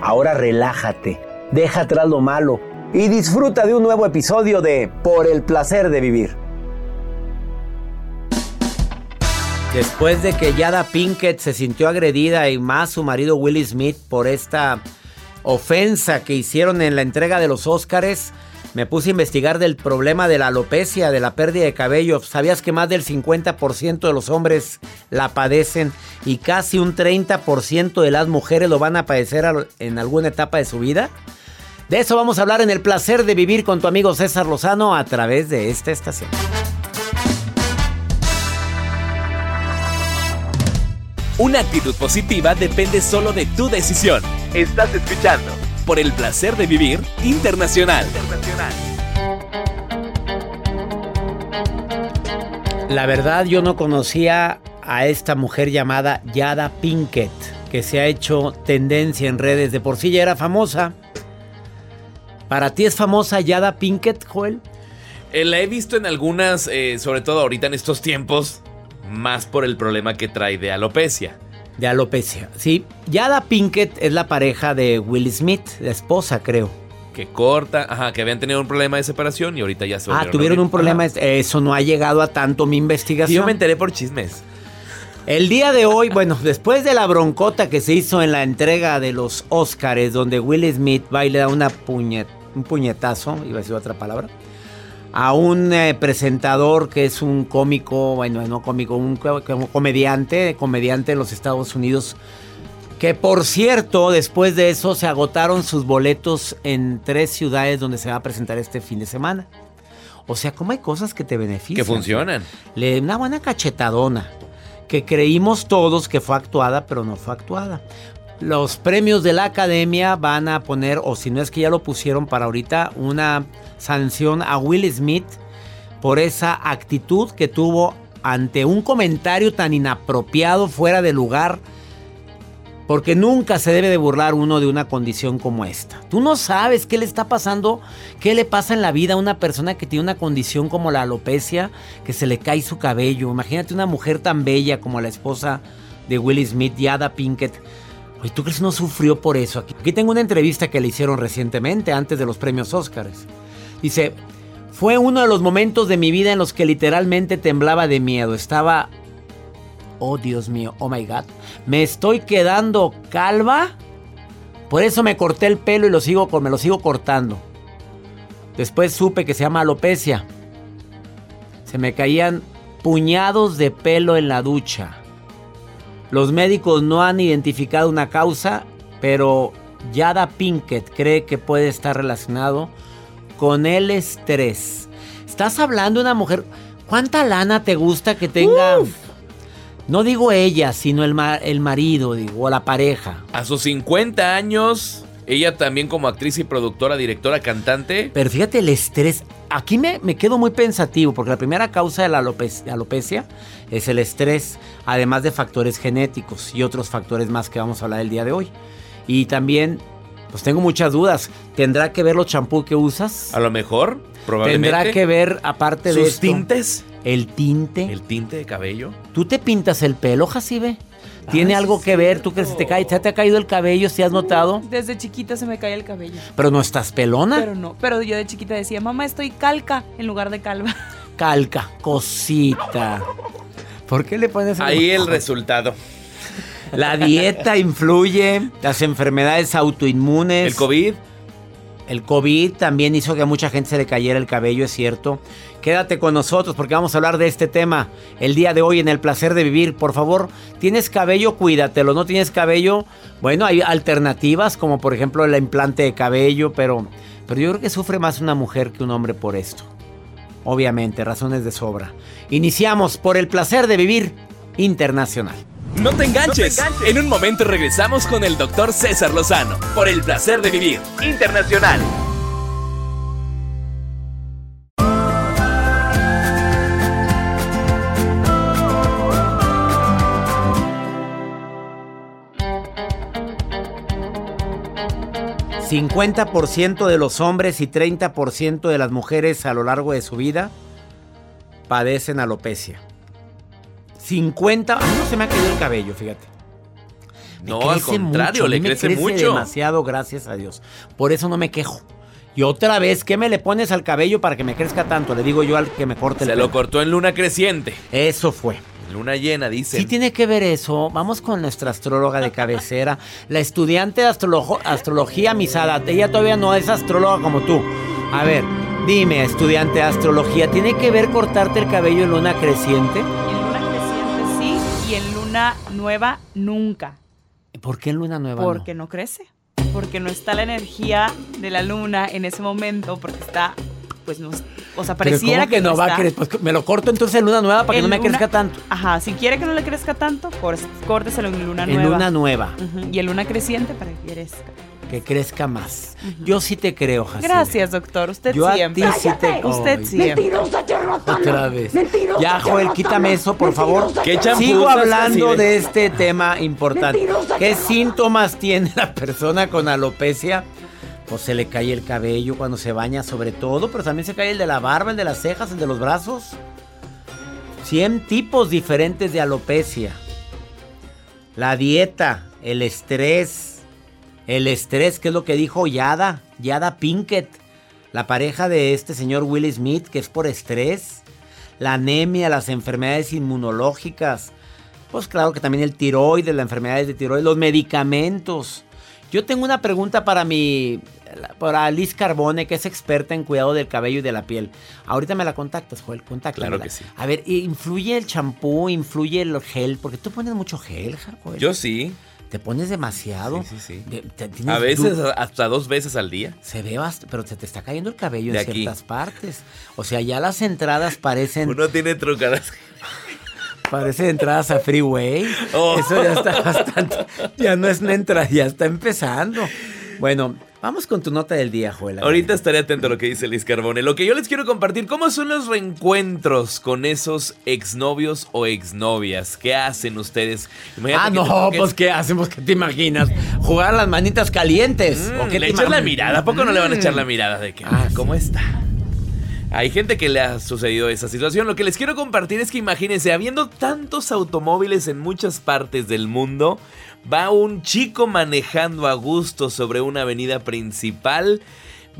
Ahora relájate, deja atrás lo malo y disfruta de un nuevo episodio de Por el placer de vivir. Después de que Yada Pinkett se sintió agredida y más su marido Willie Smith por esta ofensa que hicieron en la entrega de los Óscares, me puse a investigar del problema de la alopecia, de la pérdida de cabello. ¿Sabías que más del 50% de los hombres la padecen y casi un 30% de las mujeres lo van a padecer en alguna etapa de su vida? De eso vamos a hablar en el placer de vivir con tu amigo César Lozano a través de esta estación. Una actitud positiva depende solo de tu decisión. Estás escuchando por el placer de vivir internacional. La verdad yo no conocía a esta mujer llamada Yada Pinkett, que se ha hecho tendencia en redes. De por sí ya era famosa. ¿Para ti es famosa Yada Pinkett, Joel? Eh, la he visto en algunas, eh, sobre todo ahorita en estos tiempos, más por el problema que trae de alopecia. De alopecia. Sí, Yada Pinkett es la pareja de Will Smith, la esposa, creo. Que corta, ajá, que habían tenido un problema de separación y ahorita ya se Ah, tuvieron un problema. Ajá. Eso no ha llegado a tanto mi investigación. yo me enteré por chismes. El día de hoy, bueno, después de la broncota que se hizo en la entrega de los Óscares, donde Will Smith va y le da una puñet, un puñetazo, iba a decir otra palabra, a un eh, presentador que es un cómico, bueno, no cómico, un comediante, comediante de los Estados Unidos, que por cierto, después de eso se agotaron sus boletos en tres ciudades donde se va a presentar este fin de semana. O sea, ¿cómo hay cosas que te benefician? Que funcionan. Le una buena cachetadona que creímos todos que fue actuada, pero no fue actuada. Los premios de la academia van a poner, o si no es que ya lo pusieron para ahorita, una sanción a Will Smith por esa actitud que tuvo ante un comentario tan inapropiado, fuera de lugar. Porque nunca se debe de burlar uno de una condición como esta. Tú no sabes qué le está pasando, qué le pasa en la vida a una persona que tiene una condición como la alopecia, que se le cae su cabello. Imagínate una mujer tan bella como la esposa de Will Smith, Yada Pinkett. Oye, ¿tú crees no sufrió por eso? Aquí, aquí tengo una entrevista que le hicieron recientemente, antes de los premios Óscares. Dice, fue uno de los momentos de mi vida en los que literalmente temblaba de miedo. Estaba Oh, Dios mío, oh my God. Me estoy quedando calva. Por eso me corté el pelo y lo sigo, me lo sigo cortando. Después supe que se llama alopecia. Se me caían puñados de pelo en la ducha. Los médicos no han identificado una causa, pero Yada Pinkett cree que puede estar relacionado con el estrés. Estás hablando de una mujer. ¿Cuánta lana te gusta que tenga? No digo ella, sino el, ma- el marido, digo, o la pareja. A sus 50 años, ella también como actriz y productora, directora, cantante. Pero fíjate el estrés. Aquí me, me quedo muy pensativo, porque la primera causa de la alopecia es el estrés, además de factores genéticos y otros factores más que vamos a hablar el día de hoy. Y también, pues tengo muchas dudas. ¿Tendrá que ver los champú que usas? A lo mejor, probablemente. ¿Tendrá que ver, aparte de sus esto, tintes. el tinte? El tinte de cabello. ¿Tú te pintas el pelo, Jacibe? ¿Tiene algo que ver? ¿Tú crees que se te cae? ¿Se te ha caído el cabello, si has notado? Desde chiquita se me cae el cabello. Pero no estás pelona. Pero no, pero yo de chiquita decía, mamá, estoy calca en lugar de calva. Calca, cosita. ¿Por qué le pones Ahí el resultado. La dieta influye, las enfermedades autoinmunes. El COVID. El COVID también hizo que a mucha gente se le cayera el cabello, es cierto. Quédate con nosotros porque vamos a hablar de este tema el día de hoy en el placer de vivir. Por favor, ¿tienes cabello? Cuídatelo. ¿No tienes cabello? Bueno, hay alternativas como por ejemplo el implante de cabello, pero, pero yo creo que sufre más una mujer que un hombre por esto. Obviamente, razones de sobra. Iniciamos por el placer de vivir internacional. No te enganches. En un momento regresamos con el doctor César Lozano por el placer de vivir internacional. ¿50% de los hombres y 30% de las mujeres a lo largo de su vida padecen alopecia. 50, a mí no se me ha caído el cabello, fíjate. Me No, al contrario, mucho, le crece mucho. demasiado, gracias a Dios. Por eso no me quejo. Y otra vez, ¿qué me le pones al cabello para que me crezca tanto? Le digo yo al que me corte el Se pelo. lo cortó en luna creciente. Eso fue. En luna llena, dice. Sí tiene que ver eso. Vamos con nuestra astróloga de cabecera, la estudiante de astrología Misada. Ella todavía no es astróloga como tú. A ver, dime, estudiante de astrología, ¿tiene que ver cortarte el cabello en luna creciente? En luna creciente sí y en luna nueva nunca. ¿Por qué en luna nueva? no? Porque no crece. Porque no está la energía de la luna en ese momento, porque está, pues no, o sea, Pero pareciera ¿cómo que, no va a crecer? Pues me lo corto entonces en luna nueva para que En no me luna- crezca tanto. Ajá, si quiere que no le crezca tanto, cor- córteselo en luna En nueva. luna nueva, Y en luna creciente para que crezca. que crezca más. Yo sí te creo, Jacibe. Gracias, doctor. Usted Yo a siempre. ti sí te- Usted Ay. siempre. Otra vez. Ya, Joel, quítame eso, por favor. ¿Qué Sigo hablando de este tema importante. ¿Qué síntomas tiene la persona con alopecia? Pues se le cae el cabello cuando se baña, sobre todo, pero también se cae el de la barba, el de las cejas, el de los brazos. 100 tipos diferentes de alopecia. La dieta, el estrés. El estrés, que es lo que dijo Yada, Yada Pinkett, la pareja de este señor Will Smith, que es por estrés. La anemia, las enfermedades inmunológicas. Pues claro que también el tiroides, las enfermedades de tiroides, los medicamentos. Yo tengo una pregunta para mi. Para Liz Carbone, que es experta en cuidado del cabello y de la piel. Ahorita me la contactas, Joel, contáctamela. Claro que sí. A ver, ¿influye el champú? ¿Influye el gel? Porque tú pones mucho gel, Joel. Yo sí. ¿Te pones demasiado? Sí, sí, sí. Te- A veces hasta dos veces al día. Se ve bast- pero se te está cayendo el cabello De en aquí. ciertas partes. O sea, ya las entradas parecen, Uno tiene trucadas. Parecen entradas a freeway. Oh. Eso ya está bastante. Ya no es una entrada, ya está empezando. Bueno, vamos con tu nota del día, Joel. Ahorita estaré atento a lo que dice Liz Carbone. Lo que yo les quiero compartir, ¿cómo son los reencuentros con esos exnovios o exnovias? ¿Qué hacen ustedes? Imagínate Ah, no, toques- pues ¿qué hacemos? ¿Qué te imaginas? ¿Jugar las manitas calientes? Mm, ¿O qué le te echas la mirada. ¿A poco no le van a echar Mm. la mirada de que, Ah, ah, ¿cómo está? Hay gente que le ha sucedido esa situación. Lo que les quiero compartir es que imagínense, habiendo tantos automóviles en muchas partes del mundo, va un chico manejando a gusto sobre una avenida principal,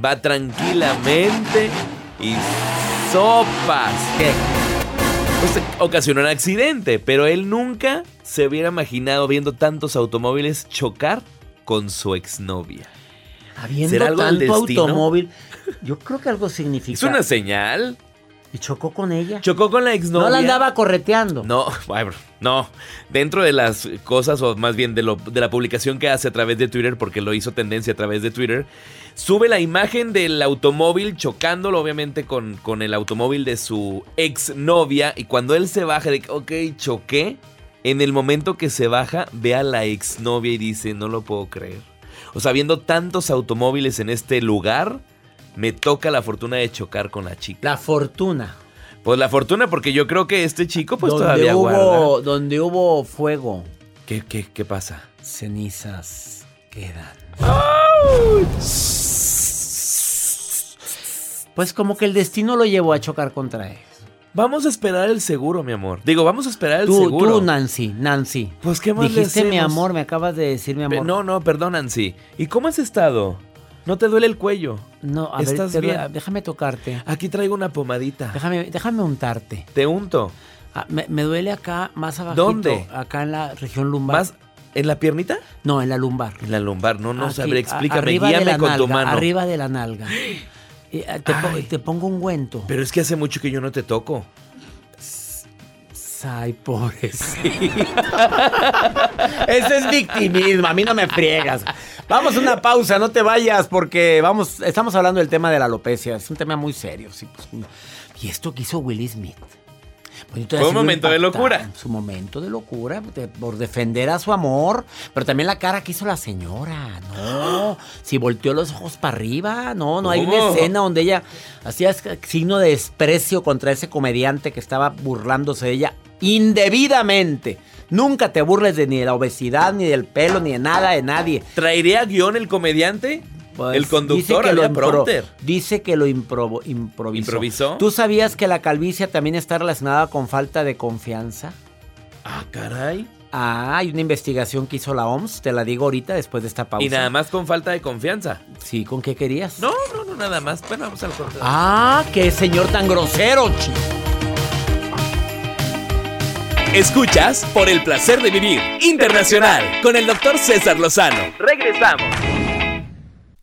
va tranquilamente y sopas. ¿Qué? Pues ocasionó un accidente, pero él nunca se hubiera imaginado viendo tantos automóviles chocar con su exnovia. Habiendo ¿Será algo tanto automóvil, yo creo que algo significa. Es una señal. Y chocó con ella. Chocó con la exnovia. no la andaba correteando. No, bro, no. Dentro de las cosas, o más bien de, lo, de la publicación que hace a través de Twitter, porque lo hizo tendencia a través de Twitter, sube la imagen del automóvil chocándolo, obviamente, con, con el automóvil de su exnovia. Y cuando él se baja, de que, ok, choqué. En el momento que se baja, ve a la exnovia y dice, no lo puedo creer. O sea, viendo tantos automóviles en este lugar, me toca la fortuna de chocar con la chica. La fortuna. Pues la fortuna, porque yo creo que este chico, pues donde todavía hubo, guarda. donde hubo fuego, ¿Qué, qué, qué pasa? cenizas. quedan. Pues como que el destino lo llevó a chocar contra él. Vamos a esperar el seguro, mi amor. Digo, vamos a esperar el Tú, seguro. tú, Nancy, Nancy. Pues, ¿qué más le Dijiste mi amor, me acabas de decir mi amor. No, no, perdón, Nancy. ¿Y cómo has estado? ¿No te duele el cuello? No, a ver, ¿Estás te- bien? déjame tocarte. Aquí traigo una pomadita. Déjame, déjame untarte. Te unto. Ah, me, me duele acá, más abajito. ¿Dónde? Acá en la región lumbar. ¿Más en la piernita? No, en la lumbar. En la lumbar. No, no Aquí, sabré. Explícame. Guíame con tu nalga, mano. Arriba de la nalga. Ah, te, Ay. te pongo ungüento. Pero es que hace mucho que yo no te toco. Ay, pobrecito. Ese es victimismo, a mí no me friegas. Vamos a una pausa, no te vayas porque vamos, estamos hablando del tema de la alopecia, es un tema muy serio. pues, y esto que hizo Will Smith. Pues, Fue un momento de locura. Su momento de locura, de- por defender a su amor, pero también la cara que hizo la señora, no. Si volteó los ojos para arriba, no, no hay una escena donde ella hacía signo de desprecio contra ese comediante que estaba burlándose de ella indebidamente. Nunca te burles de ni de la obesidad, ni del pelo, ni de nada, de nadie. ¿Traería guion el comediante? Pues, el conductor dice que, lo había impro- prompter. dice que lo improvisó. ¿Improvisó? ¿Tú sabías que la calvicie también está relacionada con falta de confianza? Ah, caray. Ah, hay una investigación que hizo la OMS, te la digo ahorita después de esta pausa. Y nada más con falta de confianza. Sí, ¿con qué querías? No, no, no, nada más. Bueno, vamos al corte. Ah, qué señor tan grosero. ch- Escuchas por el placer de vivir internacional con el doctor César Lozano. Regresamos.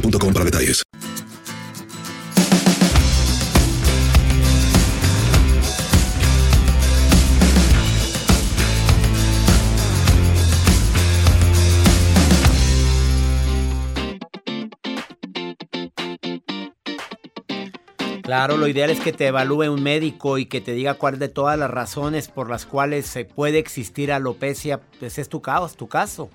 boostmobile.com para detalles. Claro, lo ideal es que te evalúe un médico y que te diga cuál de todas las razones por las cuales se puede existir alopecia, pues es tu caos, tu caso.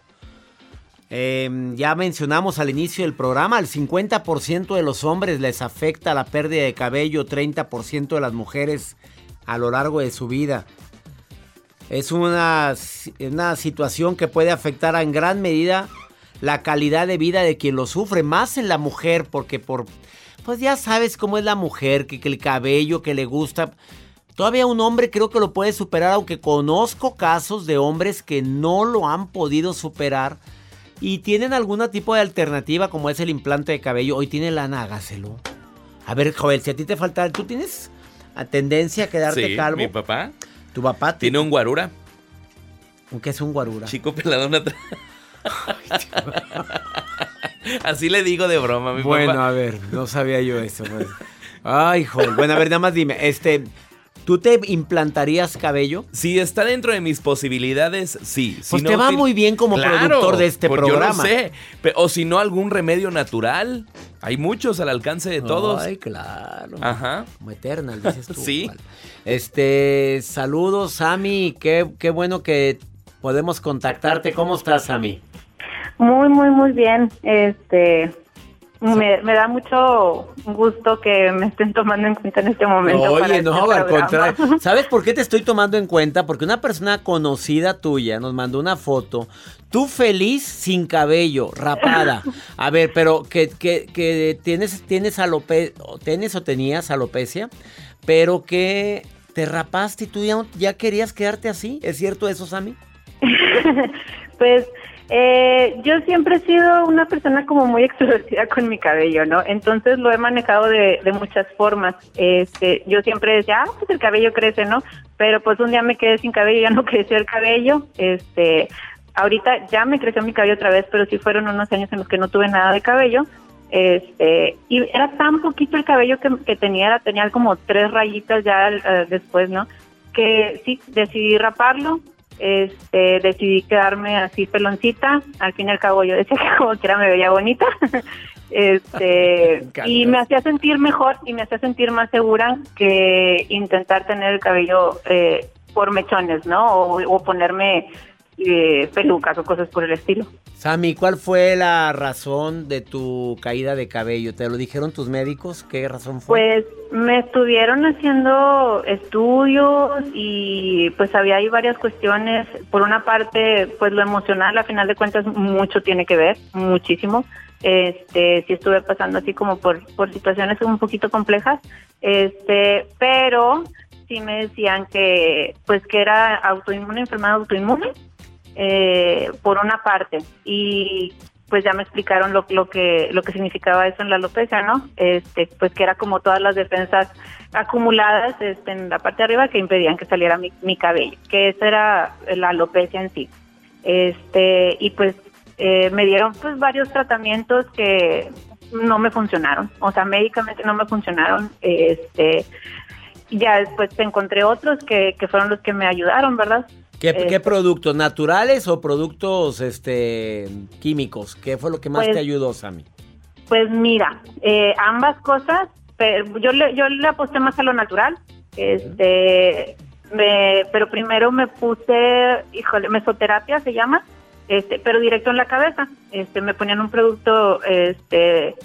Eh, ya mencionamos al inicio del programa, al 50% de los hombres les afecta la pérdida de cabello, 30% de las mujeres a lo largo de su vida. Es una, una situación que puede afectar en gran medida la calidad de vida de quien lo sufre, más en la mujer, porque por, pues ya sabes cómo es la mujer, que el cabello que le gusta. Todavía un hombre creo que lo puede superar, aunque conozco casos de hombres que no lo han podido superar y tienen algún tipo de alternativa como es el implante de cabello. Hoy tiene lana, hágaselo. A ver, Joel, si a ti te falta, ¿tú tienes a tendencia a quedarte Sí, calvo? mi papá ¿Tu papá tiene un guarura. ¿Qué es un guarura? Chico peladón atrás. Así le digo de broma, mi Bueno, papá. a ver, no sabía yo eso. pues. Ay, Joel. Bueno, a ver, nada más dime, este, ¿tú te implantarías cabello? Si está dentro de mis posibilidades, sí. Si Pues no, te va muy bien como Claro, productor de este pues programa. Yo no sé. O si no, algún remedio natural. Hay muchos al alcance de todos. Ay, claro. Ajá. Como Eternal, dices tú. Sí. Vale. Este, saludos, Sammy. Qué, qué bueno que podemos contactarte. ¿Cómo estás, Sammy? Muy, muy, muy bien. Este, me, me da mucho gusto que me estén tomando en cuenta en este momento. para Oye, este no, al programa. contrario. ¿Sabes por qué te estoy tomando en cuenta? Porque una persona conocida tuya nos mandó una foto. Tú feliz sin cabello, rapada. A ver, pero que, que, que tienes, tienes alope, tienes o tenías alopecia, pero que te rapaste y tú ya, ya querías quedarte así. ¿Es cierto eso, Sammy? Pues eh, yo siempre he sido una persona como muy extrovertida con mi cabello, ¿no? Entonces lo he manejado de, de muchas formas. Este, yo siempre decía, ah, pues el cabello crece, ¿no? Pero pues un día me quedé sin cabello, ya no creció el cabello. Este, ahorita ya me creció mi cabello otra vez, pero sí fueron unos años en los que no tuve nada de cabello. Este, y era tan poquito el cabello que, que tenía, tenía como tres rayitas ya eh, después, ¿no? Que sí, decidí raparlo, este, decidí quedarme así peloncita, al fin y al cabo yo decía que como quiera me veía bonita, este, y me hacía sentir mejor y me hacía sentir más segura que intentar tener el cabello eh, por mechones, ¿no? O, o ponerme eh, pelucas o cosas por el estilo. Sammy, ¿cuál fue la razón de tu caída de cabello? ¿Te lo dijeron tus médicos? ¿Qué razón fue? Pues me estuvieron haciendo estudios y pues había ahí varias cuestiones. Por una parte, pues lo emocional, a final de cuentas, mucho tiene que ver, muchísimo. Este, sí estuve pasando así como por, por situaciones un poquito complejas, este, pero sí me decían que, pues que era autoinmune, enfermedad autoinmune, eh, por una parte y pues ya me explicaron lo, lo que lo que significaba eso en la alopecia, ¿no? Este, pues que era como todas las defensas acumuladas este, en la parte de arriba que impedían que saliera mi, mi cabello, que esa era la alopecia en sí. Este, y pues eh, me dieron pues varios tratamientos que no me funcionaron, o sea, médicamente no me funcionaron, este, ya después encontré otros que, que fueron los que me ayudaron, ¿verdad? ¿Qué, Este, qué productos? ¿Naturales o productos este, químicos? ¿Qué fue lo que más Pues- te ayudó, Sammy? Pues mira, eh, ambas cosas, pero yo le, yo le aposté más a lo natural, este, me- pero primero me puse, híjole, mesoterapia se llama, este, pero directo en la cabeza, este, me ponían un producto, este,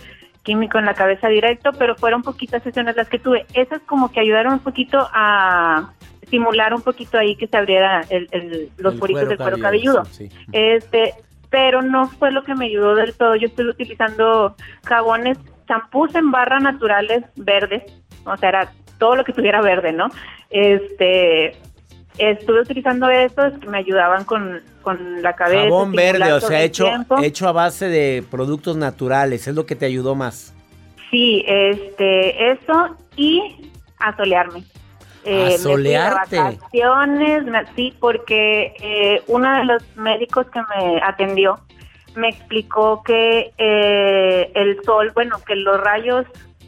químico en la cabeza directo, pero fueron poquitas sesiones las que tuve. Esas como que ayudaron un poquito a estimular un poquito ahí que se abriera el, el- los El poritos del cuero cabelludo, cabelludo. sí, sí. Este, pero no fue lo que me ayudó del todo. Yo estuve utilizando jabones, champús en barra naturales verdes, o sea, era todo lo que tuviera verde, ¿no? Este, estuve utilizando esos que me ayudaban con, con la cabeza. Jabón verde, o sea, hecho, tiempo. hecho a base de productos naturales. Es lo que te ayudó más. Sí, este, eso y asolearme. Eh, me vacaciones, me- sí, porque eh, uno de los médicos que me atendió me explicó que eh, el sol, bueno, que los rayos,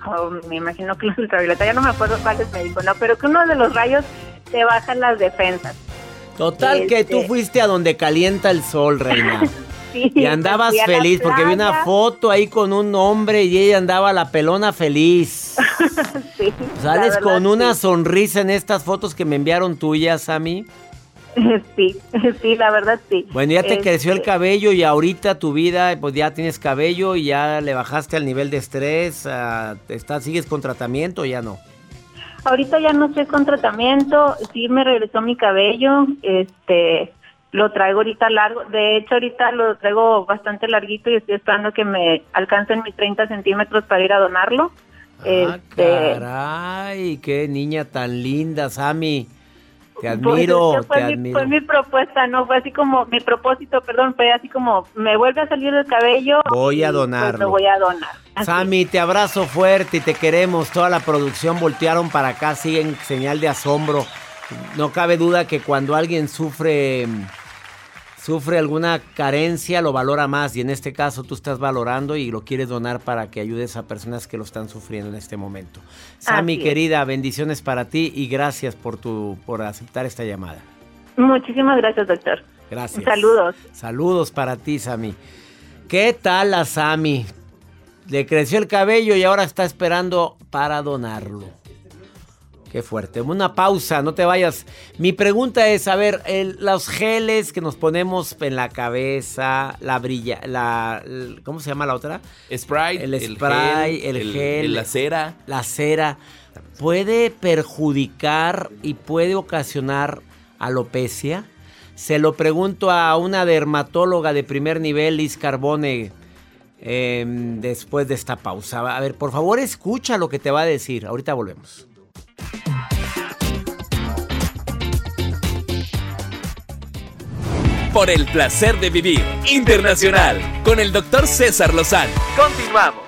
oh, me imagino que los ultravioleta, ya no me acuerdo cuál es médico, ¿no? Pero que uno de los rayos te bajan las defensas. Total, que tú Este. fuiste a donde calienta el sol, reina. Sí, Y andabas feliz porque vi una foto ahí con un hombre y ella andaba la pelona feliz. Sí, Sales con una sí. sonrisa en estas fotos que me enviaron tuyas a mí. Sí, sí, la verdad sí. Bueno, ya te Este, creció el cabello y ahorita tu vida, pues ya tienes cabello y ya le bajaste al nivel de estrés. ah, ¿estás, ¿Sigues con tratamiento o ya no? Ahorita ya no estoy con tratamiento, sí me regresó mi cabello, este, lo traigo ahorita largo, de hecho ahorita lo traigo bastante larguito y estoy esperando que me alcancen mis 30 centímetros para ir a donarlo. Ah, Este, caray, qué niña tan linda, Sammy. Te pues, admiro, es que fue, te mi, admiro. fue mi propuesta, no fue así como mi propósito, perdón, fue así como me vuelve a salir el cabello. Voy a y, pues, donarlo. lo voy a donar. Así. Sammy, te abrazo fuerte y te queremos. Toda la producción voltearon para acá, siguen señal de asombro. No cabe duda que cuando alguien sufre sufre alguna carencia, lo valora más. Y en este caso tú estás valorando y lo quieres donar para que ayudes a personas que lo están sufriendo en este momento. Es. querida, bendiciones para ti y gracias por tu por aceptar esta llamada. Muchísimas gracias, doctor. Gracias. Saludos. Saludos para ti, Sammy. ¿Qué tal la Sammy? Le creció el cabello y ahora está esperando para donarlo. Qué fuerte. Una pausa, no te vayas. Mi pregunta es, a ver, los geles que nos ponemos en la cabeza, la brilla, la, ¿cómo se llama la otra? Sprite, el spray, el gel, la cera, la cera, puede perjudicar y puede ocasionar alopecia. Se lo pregunto a una dermatóloga de primer nivel, Liz Carbone, em, después de esta pausa. A ver, por favor, escucha lo que te va a decir. Ahorita volvemos. Por el placer de vivir internacional con el doctor César Lozano. Continuamos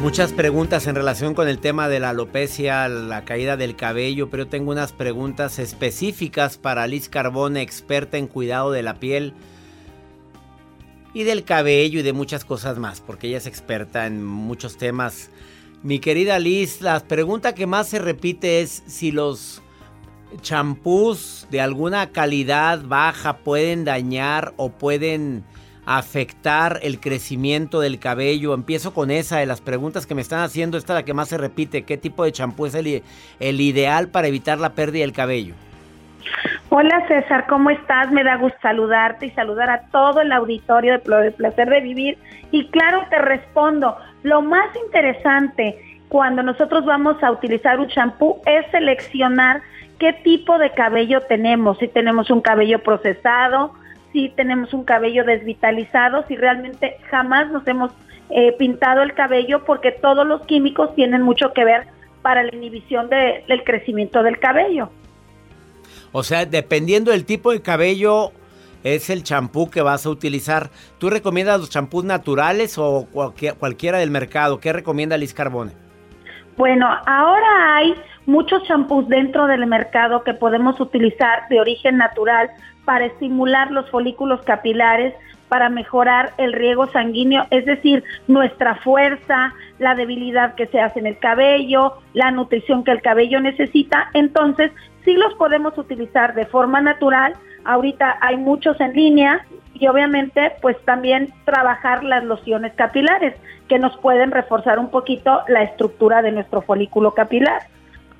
Muchas preguntas en relación con el tema de la alopecia, la caída del cabello, pero tengo unas preguntas específicas para Liz Carbone, experta en cuidado de la piel y del cabello y de muchas cosas más, porque ella es experta en muchos temas. Mi querida Liz, la pregunta que más se repite es si los champús de alguna calidad baja pueden dañar o pueden afectar el crecimiento del cabello? Empiezo con esa de las preguntas que me están haciendo. Esta es la que más se repite. ¿Qué tipo de champú es el, el ideal para evitar la pérdida del cabello? Hola César, ¿cómo estás? Me da gusto saludarte y saludar a todo el auditorio de Placer de Vivir. Y claro, te respondo, lo más interesante cuando nosotros vamos a utilizar un champú es seleccionar qué tipo de cabello tenemos, si tenemos un cabello procesado, si tenemos un cabello desvitalizado, si realmente jamás nos hemos eh, pintado el cabello, porque todos los químicos tienen mucho que ver para la inhibición del crecimiento del cabello. O sea, dependiendo del tipo de cabello, es el champú que vas a utilizar. ¿Tú recomiendas los champús naturales o cualquiera del mercado? ¿Qué recomienda Liz Carbone? Bueno, ahora hay muchos champús dentro del mercado que podemos utilizar de origen natural para estimular los folículos capilares, para mejorar el riego sanguíneo, es decir, nuestra fuerza, la debilidad que se hace en el cabello, la nutrición que el cabello necesita. Entonces, sí los podemos utilizar de forma natural. Ahorita hay muchos en línea y obviamente pues también trabajar las lociones capilares que nos pueden reforzar un poquito la estructura de nuestro folículo capilar.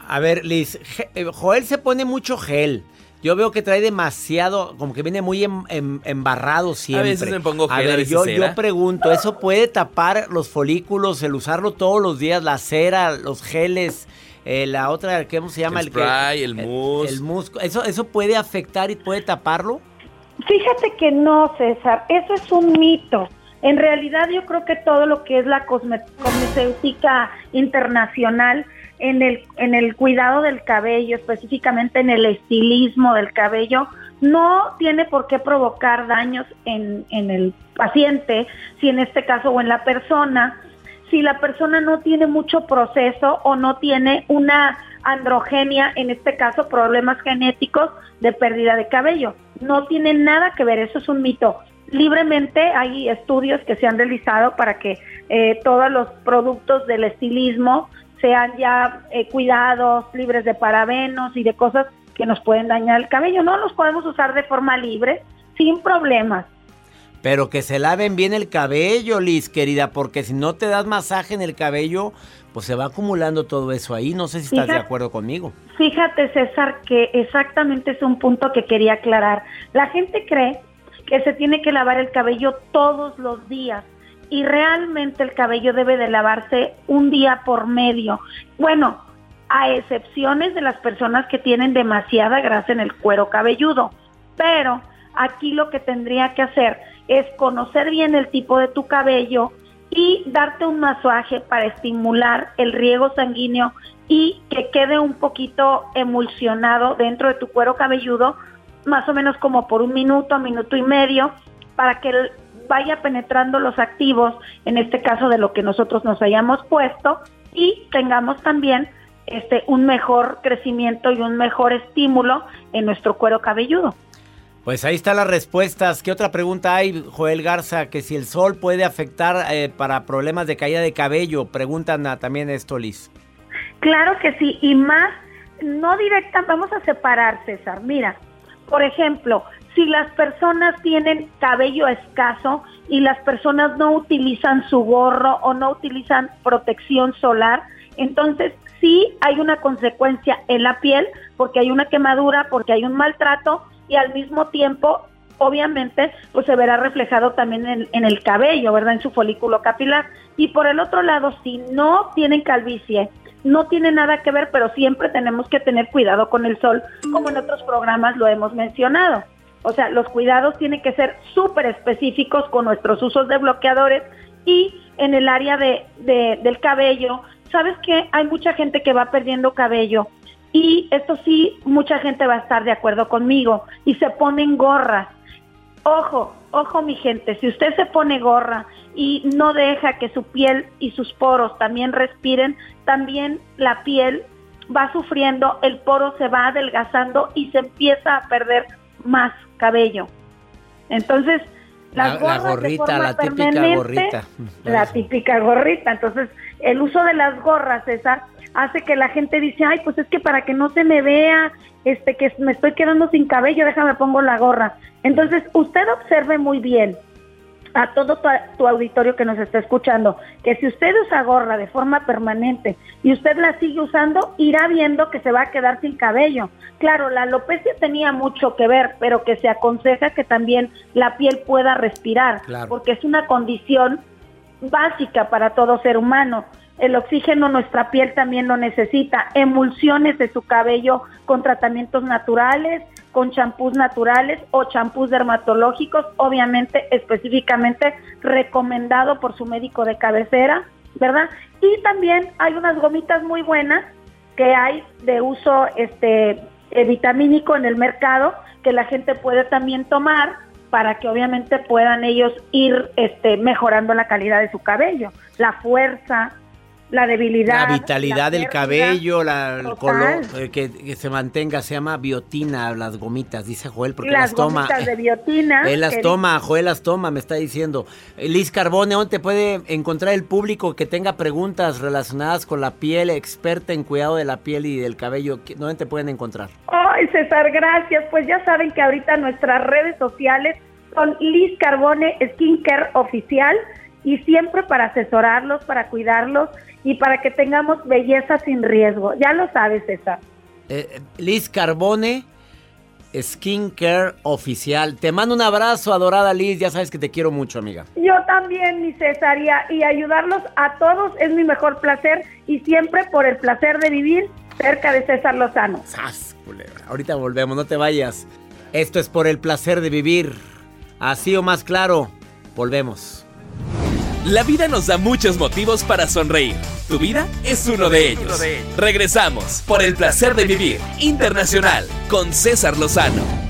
A ver, Liz, eh, Joel se pone mucho gel. Yo veo que trae demasiado, como que viene muy em, em, embarrado siempre. A veces me pongo gel, a ver, yo, yo pregunto, ¿eso puede tapar los folículos, el usarlo todos los días, la cera, los geles, eh, la otra, ¿cómo se llama? El, spray, el, mousse. El, mousse. ¿Eso, ¿Eso puede afectar y puede taparlo? Fíjate que no, César, eso es un mito. En realidad yo creo que todo lo que es la cosmética internacional en el, en el cuidado del cabello, específicamente en el estilismo del cabello, no tiene por qué provocar daños en, en el paciente, si en este caso o en la persona, si la persona no tiene mucho proceso o no tiene una androgenia, en este caso problemas genéticos de pérdida de cabello. No tiene nada que ver, eso es un mito. Libremente hay estudios que se han realizado para que eh, todos los productos del estilismo sean ya eh, cuidados, libres de parabenos y de cosas que nos pueden dañar el cabello. No los podemos usar de forma libre, sin problemas. Pero que se laven bien el cabello, Liz, querida, porque si no te das masaje en el cabello, pues se va acumulando todo eso ahí. No sé si estás de acuerdo conmigo. Fíjate, César, que exactamente es un punto que quería aclarar. La gente cree que se tiene que lavar el cabello todos los días y realmente el cabello debe de lavarse un día por medio. Bueno, a excepciones de las personas que tienen demasiada grasa en el cuero cabelludo. Pero aquí lo que tendría que hacer es conocer bien el tipo de tu cabello y darte un masaje para estimular el riego sanguíneo y que quede un poquito emulsionado dentro de tu cuero cabelludo, más o menos como por un minuto, minuto y medio, para que vaya penetrando los activos, en este caso de lo que nosotros nos hayamos puesto, y tengamos también este un mejor crecimiento y un mejor estímulo en nuestro cuero cabelludo. Pues ahí están las respuestas. ¿Qué otra pregunta hay, Joel Garza? Que si el sol puede afectar eh, para problemas de caída de cabello. Preguntan también esto, Liz. Claro que sí, y más, no directa, vamos a separar, César. Mira, por ejemplo, si las personas tienen cabello escaso y las personas no utilizan su gorro o no utilizan protección solar, entonces sí hay una consecuencia en la piel porque hay una quemadura, porque hay un maltrato y al mismo tiempo obviamente pues se verá reflejado también en, el cabello, ¿verdad? En su folículo capilar. Y por el otro lado, si no tienen calvicie, no tiene nada que ver, pero siempre tenemos que tener cuidado con el sol, como en otros programas lo hemos mencionado. O sea, los cuidados tienen que ser súper específicos con nuestros usos de bloqueadores y en el área de, del cabello. ¿Sabes qué? Hay mucha gente que va perdiendo cabello y esto sí, mucha gente va a estar de acuerdo conmigo y se ponen gorras. Ojo, ojo mi gente, si usted se pone gorra y no deja que su piel y sus poros también respiren, también la piel va sufriendo, el poro se va adelgazando y se empieza a perder más cabello. Entonces, la, gorrita, la típica gorrita. La típica gorrita. Entonces, el uso de las gorras, César, hace que la gente dice, ay, pues es que para que no se me vea, este, que me estoy quedando sin cabello, déjame pongo la gorra. Entonces, usted observe muy bien a todo tu, auditorio que nos está escuchando, que si usted usa gorra de forma permanente y usted la sigue usando, irá viendo que se va a quedar sin cabello. Claro, la alopecia tenía mucho que ver, pero que se aconseja que también la piel pueda respirar, porque es una condición básica para todo ser humano. El oxígeno nuestra piel también lo necesita. Emulsiones de su cabello con tratamientos naturales, con champús naturales o champús dermatológicos, obviamente específicamente recomendado por su médico de cabecera, ¿verdad? Y también hay unas gomitas muy buenas que hay de uso este eh, vitamínico en el mercado que la gente puede también tomar para que obviamente puedan ellos ir este, mejorando la calidad de su cabello, la fuerza, la debilidad. La vitalidad del cabello, la, el color, eh, que, se mantenga, se llama biotina, las gomitas, dice Joel, porque las, toma. Gomitas de biotina. Él las toma, Joel las toma, me está diciendo. Liz Carbone, ¿dónde te puede encontrar el público que tenga preguntas relacionadas con la piel, experta en cuidado de la piel y del cabello? ¿Dónde te pueden encontrar? Ay, César, gracias. Pues ya saben que ahorita nuestras redes sociales son Liz Carbone Skincare Oficial y siempre para asesorarlos, para cuidarlos y para que tengamos belleza sin riesgo. Ya lo sabes, César. Eh, Liz Carbone, Skincare Oficial. Te mando un abrazo, adorada Liz. Ya sabes que te quiero mucho, amiga. Yo también, mi César, y, ayudarlos a todos es mi mejor placer y siempre por el placer de vivir cerca de César Lozano. Ahorita volvemos, no te vayas. Esto es por el placer de vivir. Así o más claro, volvemos. La vida nos da muchos motivos para sonreír. Tu vida es uno de ellos. Regresamos por el placer de vivir internacional con César Lozano.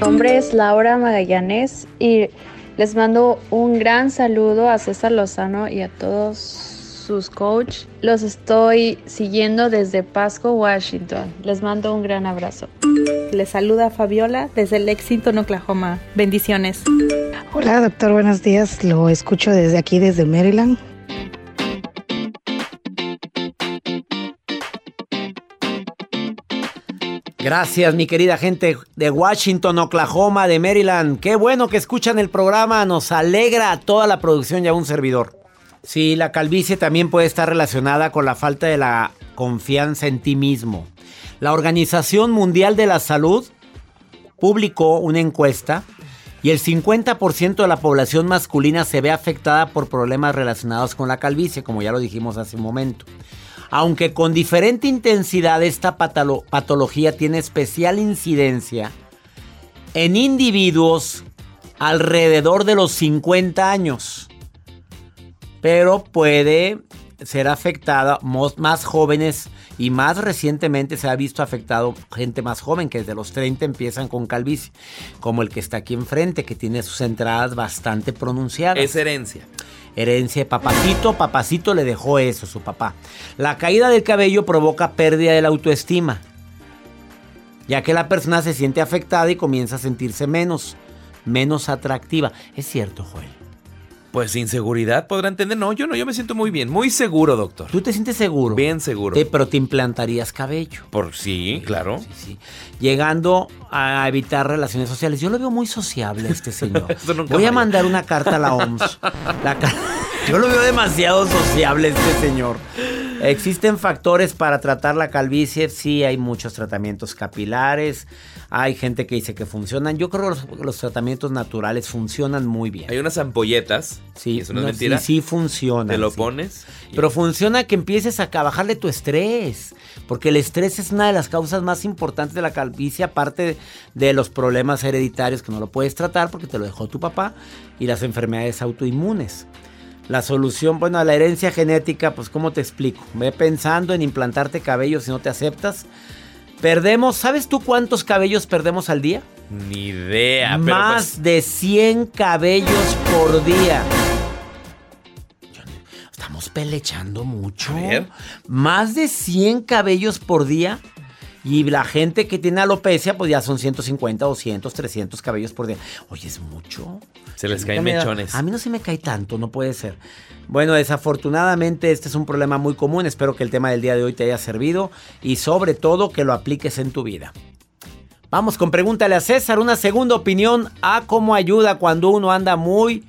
Mi nombre es Laura Magallanes y les mando un gran saludo a César Lozano y a todos sus coach. Los estoy siguiendo desde Pasco, Washington. Les mando un gran abrazo. Les saluda Fabiola desde Lexington, Oklahoma. Bendiciones. Hola, doctor, buenos días. Lo escucho desde aquí, desde Maryland. Gracias, mi querida gente de Washington, Oklahoma, de Maryland. Qué bueno que escuchan el programa. Nos alegra a toda la producción y a un servidor. Sí, la calvicie también puede estar relacionada con la falta de la confianza en ti mismo. La Organización Mundial de la Salud publicó una encuesta y el 50% de la población masculina se ve afectada por problemas relacionados con la calvicie, como ya lo dijimos hace un momento. Aunque con diferente intensidad esta patología tiene especial incidencia en individuos alrededor de los 50 años. Pero puede ser afectada más jóvenes y más recientemente se ha visto afectado gente más joven que desde los 30 empiezan con calvicie, como el que está aquí enfrente que tiene sus entradas bastante pronunciadas. Es herencia herencia de papacito, papacito le dejó eso, su papá. La caída del cabello provoca pérdida de la autoestima, ya que la persona se siente afectada y comienza a sentirse menos, menos atractiva. Es cierto, Joel. Pues inseguridad podrán tener. No, yo no, yo me siento muy bien, muy seguro, doctor. ¿Tú te sientes seguro? Bien seguro. pero te implantarías cabello. Por sí, claro. Sí, sí. Llegando a evitar relaciones sociales. Yo lo veo muy sociable este señor. Voy a mandar una carta a la OMS. Yo lo veo demasiado sociable este señor. ¿Existen factores para tratar la calvicie? Sí, hay muchos tratamientos capilares. Hay gente que dice que funcionan. Yo creo que los, tratamientos naturales funcionan muy bien. Hay unas ampolletas. Sí, eso no, es mentira. Sí, sí funcionan. Te lo pones. Pero funciona que empieces a bajarle tu estrés. Porque el estrés es una de las causas más importantes de la calvicie, aparte de los problemas hereditarios que no lo puedes tratar porque te lo dejó tu papá y las enfermedades autoinmunes. La solución, bueno, a la herencia genética, pues ¿cómo te explico? Ve pensando en implantarte cabello si no te aceptas. Perdemos, ¿sabes tú cuántos cabellos perdemos al día? Ni idea. Más pues de 100 cabellos por día. Estamos pelechando mucho. Más de 100 cabellos por día. Y la gente que tiene alopecia, pues ya son 150, 200, 300 cabellos por día. Oye, es mucho. Se les caen mechones. A mí no se me cae tanto, no puede ser. Bueno, desafortunadamente este es un problema muy común. Espero que el tema del día de hoy te haya servido y sobre todo que lo apliques en tu vida. Vamos con pregúntale a César una segunda opinión a cómo ayuda cuando uno anda muy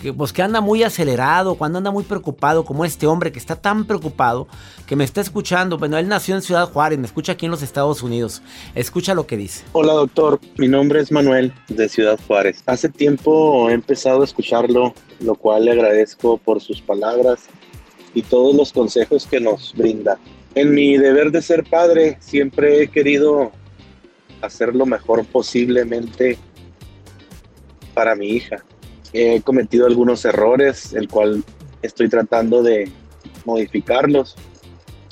que, pues que anda muy acelerado, cuando anda muy preocupado, como este hombre que está tan preocupado, que me está escuchando. Bueno, él nació en Ciudad Juárez, me escucha aquí en los Estados Unidos. Escucha lo que dice. Hola doctor, mi nombre es Manuel de Ciudad Juárez. Hace tiempo he empezado a escucharlo, lo cual le agradezco por sus palabras y todos los consejos que nos brinda. En mi deber de ser padre siempre he querido hacer lo mejor posiblemente para mi hija He cometido algunos errores, el cual estoy tratando de modificarlos.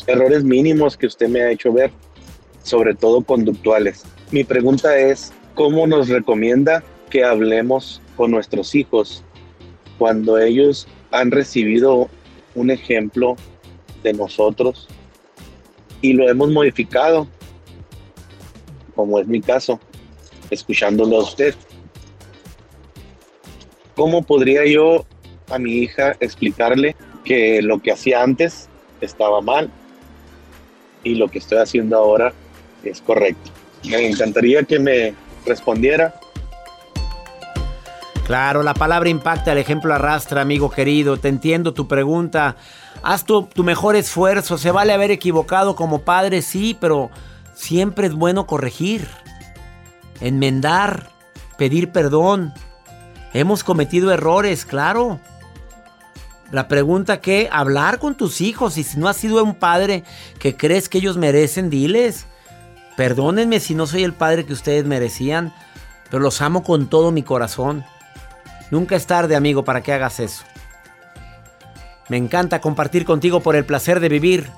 Errores mínimos que usted me ha hecho ver, sobre todo conductuales. Mi pregunta es, ¿cómo nos recomienda que hablemos con nuestros hijos cuando ellos han recibido un ejemplo de nosotros y lo hemos modificado, como es mi caso, escuchándolo a usted. ¿Cómo podría yo a mi hija explicarle que lo que hacía antes estaba mal y lo que estoy haciendo ahora es correcto? Me encantaría que me respondiera. Claro, la palabra impacta, el ejemplo arrastra, amigo querido. Te entiendo tu pregunta. Haz tu, tu, mejor esfuerzo. Se vale haber equivocado como padre, sí, pero siempre es bueno corregir, enmendar, pedir perdón. Hemos cometido errores, claro. La pregunta que hablar con tus hijos y si no has sido un padre que crees que ellos merecen, diles. Perdónenme si no soy el padre que ustedes merecían, pero los amo con todo mi corazón. Nunca es tarde, amigo, para que hagas eso. Me encanta compartir contigo por el placer de vivir.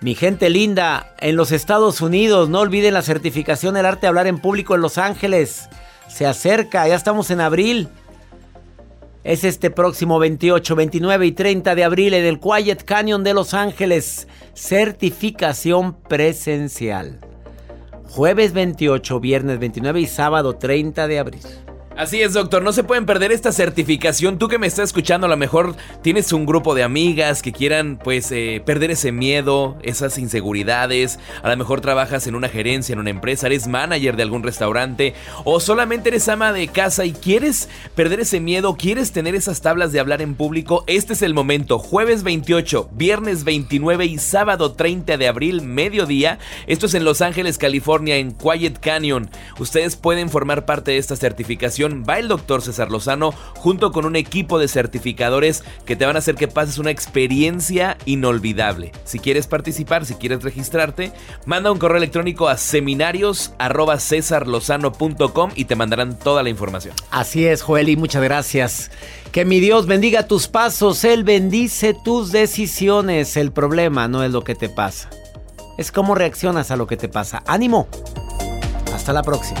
Mi gente linda, en los Estados Unidos, no olviden la certificación del arte de hablar en público en Los Ángeles. Se acerca, ya estamos en abril. Es este próximo 28, 29 y 30 de abril en el Quiet Canyon de Los Ángeles. Certificación presencial. Jueves 28, viernes 29 y sábado 30 de abril. Así es, doctor, no se pueden perder esta certificación. Tú que me estás escuchando, a lo mejor tienes un grupo de amigas que quieran, pues, eh, perder ese miedo, esas inseguridades. A lo mejor trabajas en una gerencia, en una empresa, eres manager de algún restaurante o solamente eres ama de casa y quieres perder ese miedo, quieres tener esas tablas de hablar en público. Este es el momento. Jueves 28, viernes 29 y sábado 30 de abril, mediodía. Esto es en Los Ángeles, California, en Quiet Canyon. Ustedes pueden formar parte de esta certificación va el doctor César Lozano junto con un equipo de certificadores que te van a hacer que pases una experiencia inolvidable. Si quieres participar, si quieres registrarte, manda un correo electrónico a seminarios.cesarlozano.com y te mandarán toda la información. Así es, Joel, y muchas gracias. Que mi Dios bendiga tus pasos, Él bendice tus decisiones. El problema no es lo que te pasa, es cómo reaccionas a lo que te pasa. Ánimo. Hasta la próxima.